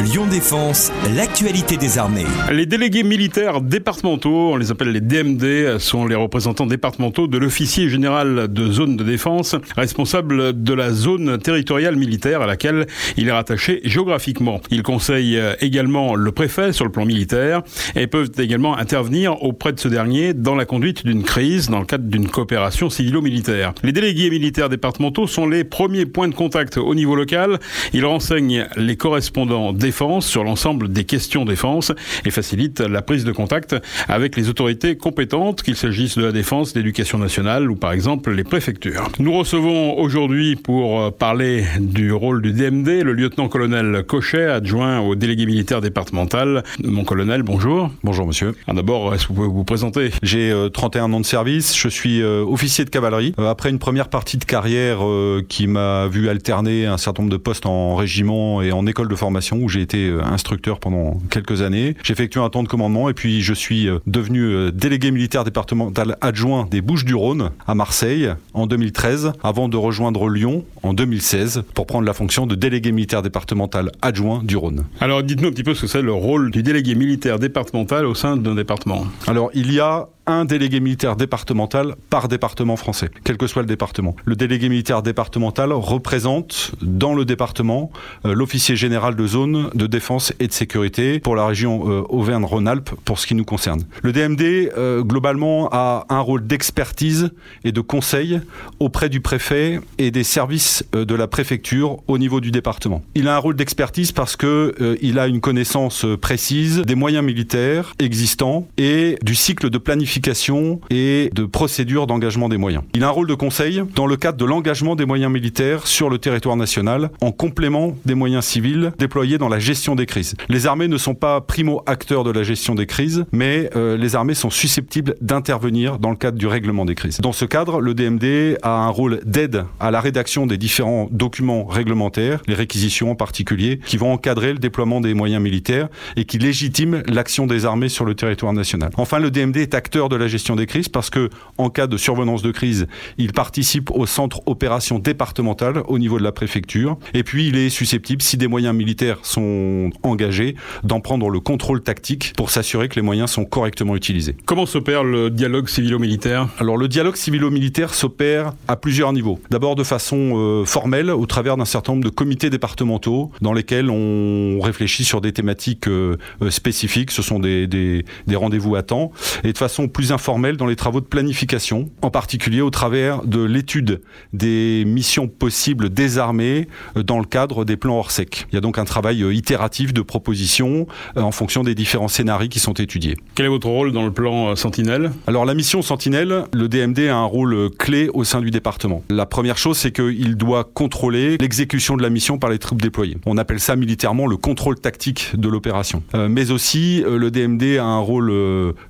Lyon Défense, l'actualité des armées. Les délégués militaires départementaux, on les appelle les DMD, sont les représentants départementaux de l'officier général de zone de défense, responsable de la zone territoriale militaire à laquelle il est rattaché géographiquement. Ils conseillent également le préfet sur le plan militaire et peuvent également intervenir auprès de ce dernier dans la conduite d'une crise dans le cadre d'une coopération civilo-militaire. Les délégués militaires départementaux sont les premiers points de contact au niveau local. Ils renseignent les correspondants défense sur l'ensemble des questions défense et facilitent la prise de contact avec les autorités compétentes, qu'il s'agisse de la défense, l'éducation nationale ou par exemple les préfectures. Nous recevons aujourd'hui pour parler du rôle du DMD le lieutenant-colonel Cochet, adjoint au délégué militaire départemental. Mon colonel, bonjour. Bonjour monsieur. Ah, d'abord, est-ce que vous pouvez vous présenter? J'ai 31 euh, ans de service, je suis euh, officier de cavalerie. Euh, après une première partie de carrière qui m'a vu alterner un certain nombre de postes en régiment et en école de formation où j'ai été instructeur pendant quelques années, j'ai effectué un temps de commandement et puis je suis devenu délégué militaire départemental adjoint des Bouches-du-Rhône à Marseille en 2013 avant de rejoindre Lyon en 2016 pour prendre la fonction de délégué militaire départemental adjoint du Rhône. Alors dites-nous un petit peu ce que c'est le rôle du délégué militaire départemental au sein d'un département. Alors il y a un délégué militaire départemental par département français, quel que soit le département. Le délégué militaire départemental représente dans le département euh, l'officier général de zone de défense et de sécurité pour la région euh, Auvergne-Rhône-Alpes pour ce qui nous concerne. Le DMD, euh, globalement, a un rôle d'expertise et de conseil auprès du préfet et des services de la préfecture au niveau du département. Il a un rôle d'expertise parce que il a une connaissance précise des moyens militaires existants et du cycle de planification et de procédure d'engagement des moyens. Il a un rôle de conseil dans le cadre de l'engagement des moyens militaires sur le territoire national en complément des moyens civils déployés dans la gestion des crises. Les armées ne sont pas primo-acteurs de la gestion des crises, mais euh, les armées sont susceptibles d'intervenir dans le cadre du règlement des crises. Dans ce cadre, le DMD a un rôle d'aide à la rédaction des différents documents réglementaires, les réquisitions en particulier, qui vont encadrer le déploiement des moyens militaires et qui légitiment l'action des armées sur le territoire national. Enfin, le DMD est acteur de la gestion des crises parce que en cas de survenance de crise, il participe au centre opération départemental au niveau de la préfecture et puis il est susceptible si des moyens militaires sont engagés d'en prendre le contrôle tactique pour s'assurer que les moyens sont correctement utilisés. Comment s'opère le dialogue civilo-militaire? Alors le dialogue civilo-militaire s'opère à plusieurs niveaux. D'abord de façon euh, formelle au travers d'un certain nombre de comités départementaux dans lesquels on réfléchit sur des thématiques euh, euh, spécifiques, ce sont des, des, des rendez-vous à temps et de façon plus informelle dans les travaux de planification, en particulier au travers de l'étude des missions possibles des armées euh, dans le cadre des plans Orsec. Il y a donc un travail euh, itératif de proposition euh, en fonction des différents scénarios qui sont étudiés. Quel est votre rôle dans le plan Sentinelle? Alors la mission Sentinelle, le DMD a un rôle clé au sein du département. La première chose, c'est qu'il doit contrôler l'exécution de la mission par les troupes déployées. On appelle ça militairement le contrôle tactique de l'opération. mais aussi, le DMD a un rôle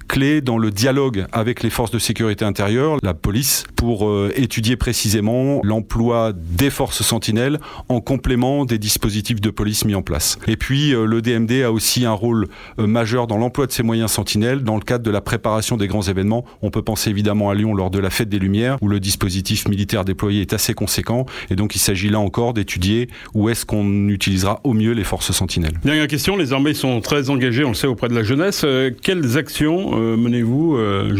clé dans le dialogue avec les forces de sécurité intérieure, la police, pour euh, étudier précisément l'emploi des forces sentinelles en complément des dispositifs de police mis en place. Et puis euh, le DMD a aussi un rôle euh, majeur dans l'emploi de ces moyens sentinelles dans le cadre de la préparation des grands événements. On peut penser évidemment à Lyon lors de la fête des Lumières où le dispositif militaire déployé est assez conséquent et donc il s'agit là encore d'étudier où est-ce qu'on utilisera au mieux les forces sentinelles. Dernière question, les armées sont très engagées, on le sait, auprès de la jeunesse. quelles actions menez-vous euh,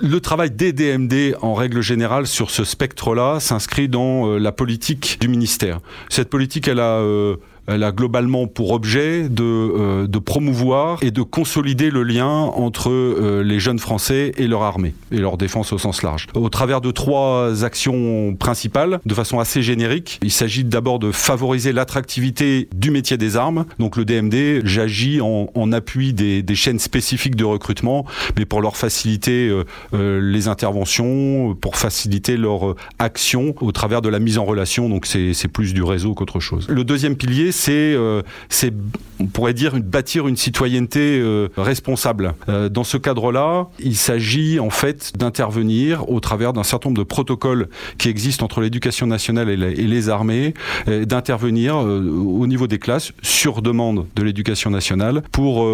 Le travail des DMD en règle générale sur ce spectre-là s'inscrit dans euh, la politique du ministère. Cette politique, elle a euh, elle a globalement pour objet de, euh, de promouvoir et de consolider le lien entre euh, les jeunes Français et leur armée et leur défense au sens large. Au travers de trois actions principales, de façon assez générique, il s'agit d'abord de favoriser l'attractivité du métier des armes. Donc le DMD, j'agis en, en, appui des, des, chaînes spécifiques de recrutement, mais pour leur faciliter euh, les interventions, pour faciliter leur action au travers de la mise en relation. Donc c'est plus du réseau qu'autre chose. Le deuxième pilier, euh, c'est, on pourrait dire, bâtir une citoyenneté euh, responsable. Euh, dans ce cadre-là, il s'agit en fait d'intervenir au travers d'un certain nombre de protocoles qui existent entre l'éducation nationale et, les armées, d'intervenir au niveau des classes sur demande de l'éducation nationale pour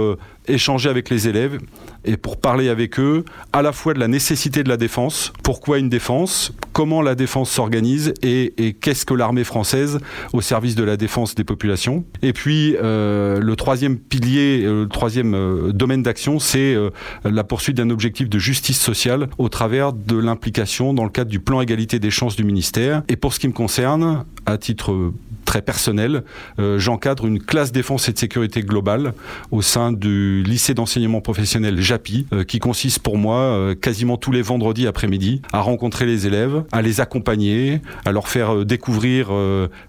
échanger avec les élèves et pour parler avec eux à la fois de la nécessité de la défense, pourquoi une défense, comment la défense s'organise et, qu'est-ce que l'armée française au service de la défense des populations. Et puis euh, le troisième pilier, euh, le troisième euh, domaine d'action, c'est la poursuite d'un objectif de justice sociale au travers de l'implication dans le cadre du plan égalité des chances du ministère. Et pour ce qui me concerne, à titre très personnel, euh, j'encadre une classe défense et de sécurité globale au sein du lycée d'enseignement professionnel JAPI, euh, qui consiste pour moi euh, quasiment tous les vendredis après-midi à rencontrer les élèves, à les accompagner, à leur faire découvrir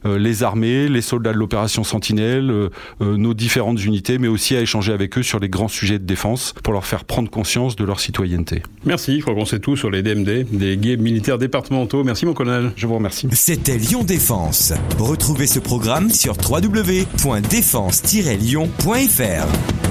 les armées, les soldats de l'opération Sentinelle, nos différentes unités, mais aussi à échanger avec eux sur les grands sujets de défense pour leur faire prendre conscience de leur citoyenneté. Merci, je crois qu'on sait tout sur les DMD, des guets militaires départementaux. Merci mon colonel. Je vous remercie. C'était Lyon Défense. Retrouvez ce programme sur www.défense-lyon.fr.